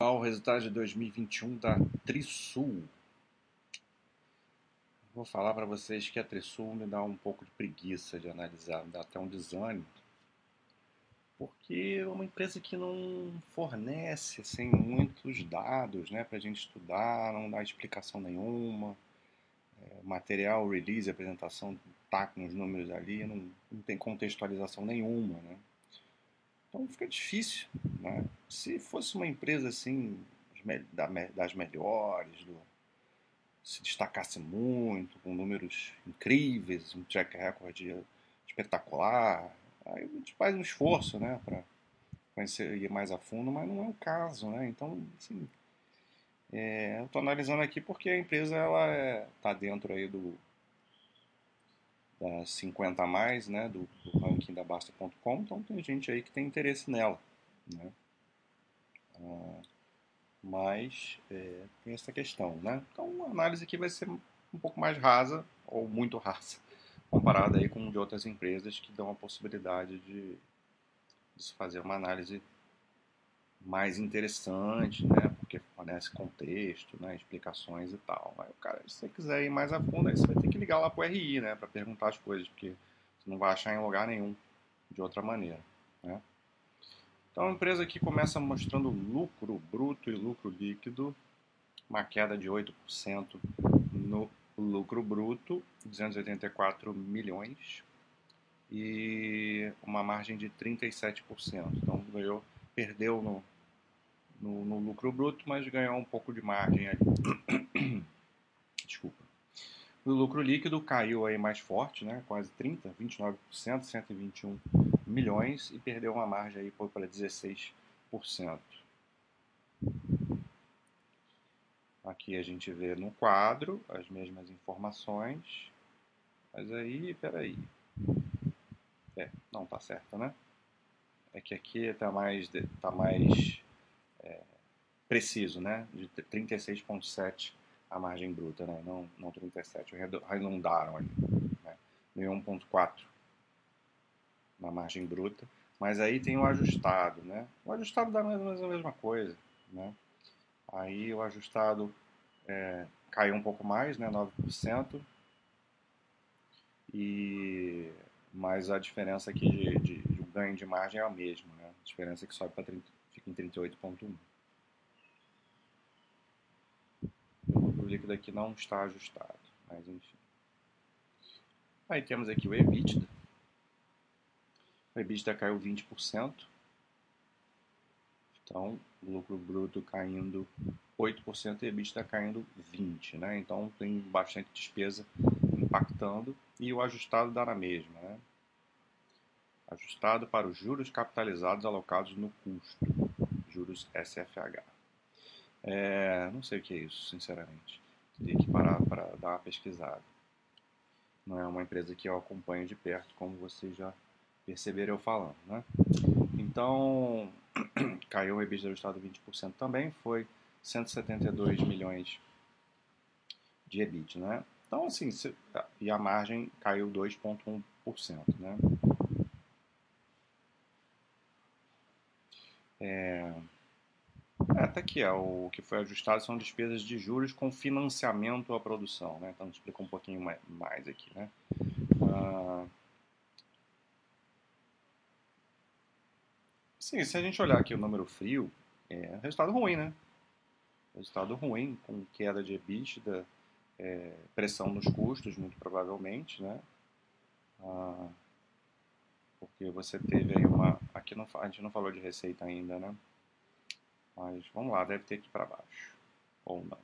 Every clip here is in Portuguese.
ao resultado de 2021 da Trisul. Vou falar para vocês que a Trisul me dá um pouco de preguiça de analisar, me dá até um desânimo, porque é uma empresa que não fornece assim, muitos dados né, para a gente estudar, não dá explicação nenhuma. É, material, release, apresentação, tá com os números ali, não, não tem contextualização nenhuma. Né? Então fica difícil. Né? Se fosse uma empresa assim, das melhores, do, se destacasse muito, com números incríveis, um track record espetacular, aí a gente faz um esforço né, para ir mais a fundo, mas não é o caso. Né? Então, assim, é, eu estou analisando aqui porque a empresa ela está é, dentro aí do das 50 a mais, né, do, do ranking da Basta.com, então tem gente aí que tem interesse nela, né? Ah, mas é, tem essa questão, né? Então a análise aqui vai ser um pouco mais rasa ou muito rasa comparada aí com de outras empresas que dão a possibilidade de, de se fazer uma análise mais interessante, né? Porque fornece contexto, né? Explicações e tal. O cara, se você quiser ir mais a fundo, aí você vai ter que ligar lá pro RI, né? Para perguntar as coisas, porque você não vai achar em lugar nenhum de outra maneira, né? Então a empresa aqui começa mostrando lucro bruto e lucro líquido, uma queda de 8% no lucro bruto, 284 milhões, e uma margem de 37%. Então ganhou perdeu no, no, no, lucro bruto, mas ganhou um pouco de margem ali. Desculpa. O lucro líquido caiu aí mais forte, né? quase 30%, 29%, 121 milhões e perdeu uma margem aí para 16%. Aqui a gente vê no quadro as mesmas informações, mas aí, peraí, é, não tá certo, né? é que aqui está mais, tá mais é, preciso, né? De 36,7 a margem bruta, né? Não, não 37, arredondaram ali, né? 1,4 na margem bruta. Mas aí tem o ajustado, né? O ajustado dá mais ou menos a mesma coisa, né? Aí o ajustado é, caiu um pouco mais, né? 9%. E mas a diferença aqui de, de ganho de margem é a mesma, né? A diferença é que sobe para em 38,1. O líquido aqui não está ajustado, mas enfim. Aí temos aqui o EBITDA. O EBITDA caiu 20%. Então, lucro bruto caindo 8% e EBITDA caindo 20%. Né? Então, tem bastante despesa impactando e o ajustado dá na mesma. Né? ajustado para os juros capitalizados alocados no custo, juros SFH. É, não sei o que é isso, sinceramente. Teria que parar para dar uma pesquisada. Não é uma empresa que eu acompanho de perto, como vocês já perceberam eu falando. Né? Então, caiu o EBITDA ajustado 20% também, foi 172 milhões de EBIT. Né? Então, assim, e a margem caiu 2,1%. Né? É, é, até aqui, é, o que foi ajustado são despesas de juros com financiamento à produção. Né? Então, explica um pouquinho mais aqui. Né? Ah, sim, se a gente olhar aqui o número frio, é resultado ruim, né? Resultado ruim, com queda de EBITDA, é, pressão nos custos, muito provavelmente, né? Ah, porque você teve aí uma. Aqui não, a gente não falou de receita ainda, né? Mas vamos lá, deve ter aqui para baixo. Ou não.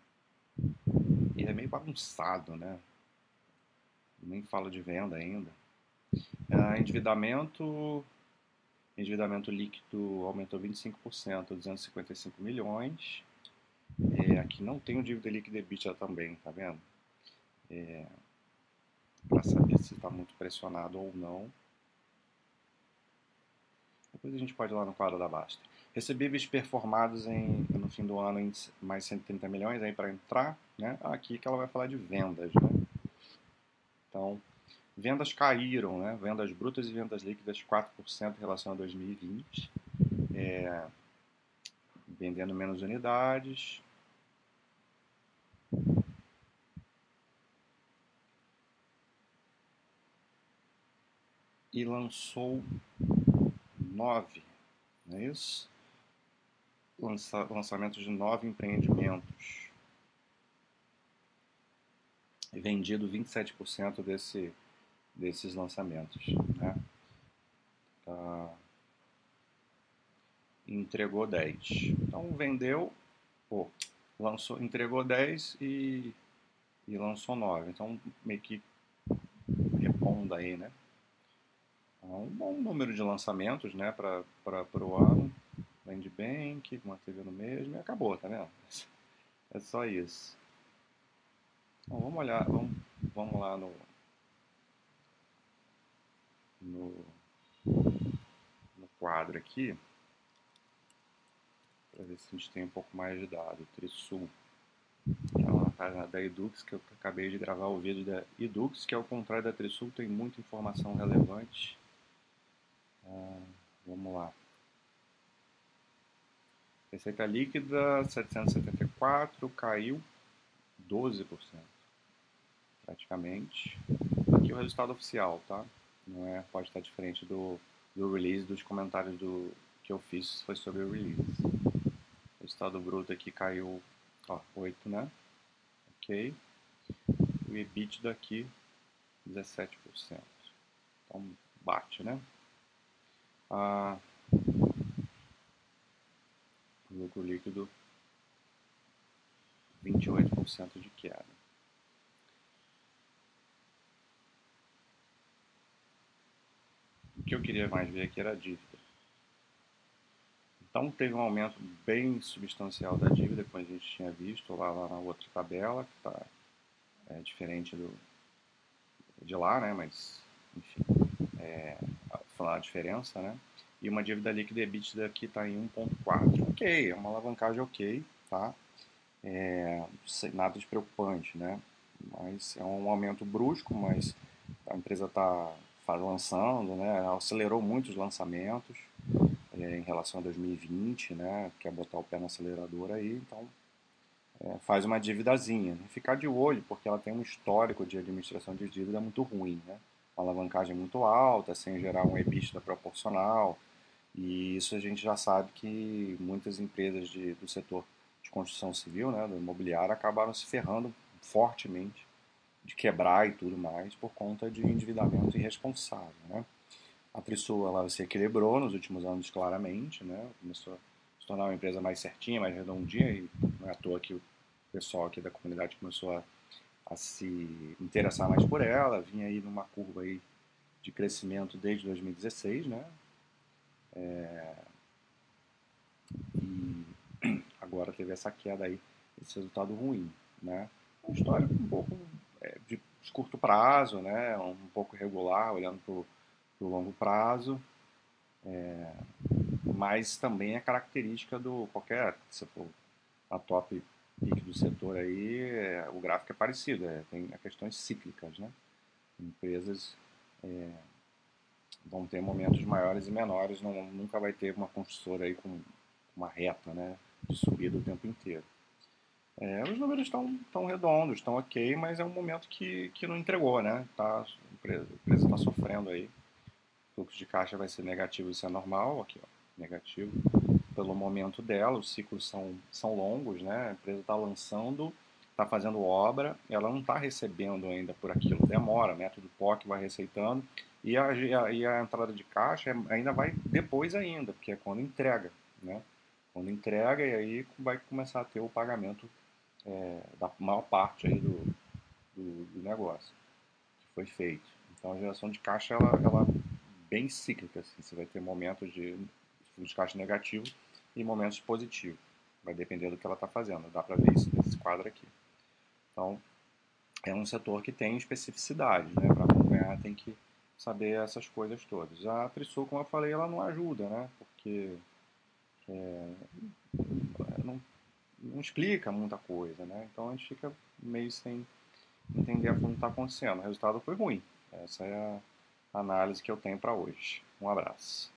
E é meio bagunçado, né? Nem falo de venda ainda. Uh, endividamento. Endividamento líquido aumentou 25%, 255 milhões. É, aqui não tem o dívida líquida EBITDA também, tá vendo? É, para saber se está muito pressionado ou não. Depois a gente pode ir lá no quadro da Basta. Recebíveis performados em, no fim do ano em mais 130 milhões aí para entrar, né? Aqui que ela vai falar de vendas, né? Então, vendas caíram, né? Vendas brutas e vendas líquidas 4% em relação a 2020. É, vendendo menos unidades. E lançou nove, não é isso? Lança, lançamento de nove empreendimentos. E vendido 27% desse, desses lançamentos. Né? Ah, entregou 10. Então vendeu, pô, lançou, entregou 10 e, e lançou 9. Então meio que reponda aí, né? Então, um bom número de lançamentos, né, para o ano. Vende bem, que manteve no mesmo e acabou, tá vendo? É só isso. Então vamos olhar, vamos, vamos lá no, no, no quadro aqui para ver se a gente tem um pouco mais de dado. Trisul, é uma página da Edux, que eu acabei de gravar o vídeo da Edux, que ao contrário da Trisul tem muita informação relevante. Ah, vamos lá. Receita líquida 774 caiu 12%, praticamente. Aqui o resultado oficial, tá? Não é, pode estar diferente do, do release dos comentários do que eu fiz foi sobre o release. O estado bruto aqui caiu ó, 8, né? Ok. O EBITDA aqui 17%. Então bate, né? Ah, lucro líquido 28% de queda. O que eu queria mais ver aqui era a dívida. Então teve um aumento bem substancial da dívida, como a gente tinha visto lá, lá na outra tabela, que está é, diferente do, de lá, né? Mas, enfim, falar a diferença, né? E uma dívida líquida EBITDA aqui está em 1.4. Ok, é uma alavancagem ok, tá? É, nada de preocupante, né? Mas é um aumento brusco, mas a empresa está lançando, né? Acelerou muito os lançamentos é, em relação a 2020, né? Quer botar o pé no acelerador aí, então é, faz uma dívidazinha. Ficar de olho, porque ela tem um histórico de administração de dívida muito ruim, né? Uma alavancagem muito alta, sem gerar um EBITDA proporcional, e isso a gente já sabe que muitas empresas de, do setor de construção civil, né, do imobiliário, acabaram se ferrando fortemente de quebrar e tudo mais por conta de endividamento irresponsável, né? A Trisul ela se equilibrou nos últimos anos claramente, né? Começou a se tornar uma empresa mais certinha, mais redondinha e não é à toa que o pessoal aqui da comunidade começou a, a se interessar mais por ela, vinha aí numa curva aí de crescimento desde 2016, né? É, e agora teve essa queda aí, esse resultado ruim, né? Uma história um pouco é, de curto prazo, né? Um pouco regular, olhando para do longo prazo, é, mas também é característica do qualquer, se for a top pick do setor aí, é, o gráfico é parecido, é, tem questões cíclicas, né? Empresas é, vão ter momentos maiores e menores, não, nunca vai ter uma construtora aí com uma reta, né, de subida o tempo inteiro. É, os números estão tão redondos, estão ok, mas é um momento que, que não entregou, né? Tá, a empresa está sofrendo aí fluxo de caixa vai ser negativo, isso é normal, aqui ó, negativo, pelo momento dela, os ciclos são, são longos, né? a empresa está lançando, está fazendo obra, ela não está recebendo ainda por aquilo, demora, método POC vai receitando, e a, e a entrada de caixa é, ainda vai depois ainda, porque é quando entrega, né? Quando entrega, e aí vai começar a ter o pagamento é, da maior parte aí do, do, do, negócio que foi feito. Então a geração de caixa ela, ela bem cíclica. Assim. Você vai ter momentos de fluxo de caixa negativo e momentos positivos. Vai depender do que ela está fazendo. Dá para ver isso nesse quadro aqui. Então, é um setor que tem especificidade. Né? Para acompanhar, tem que saber essas coisas todas. A Trisul, como eu falei, ela não ajuda, né? porque é, não, não explica muita coisa. Né? Então, a gente fica meio sem entender o que está acontecendo. O resultado foi ruim. Essa é a análise que eu tenho para hoje. Um abraço.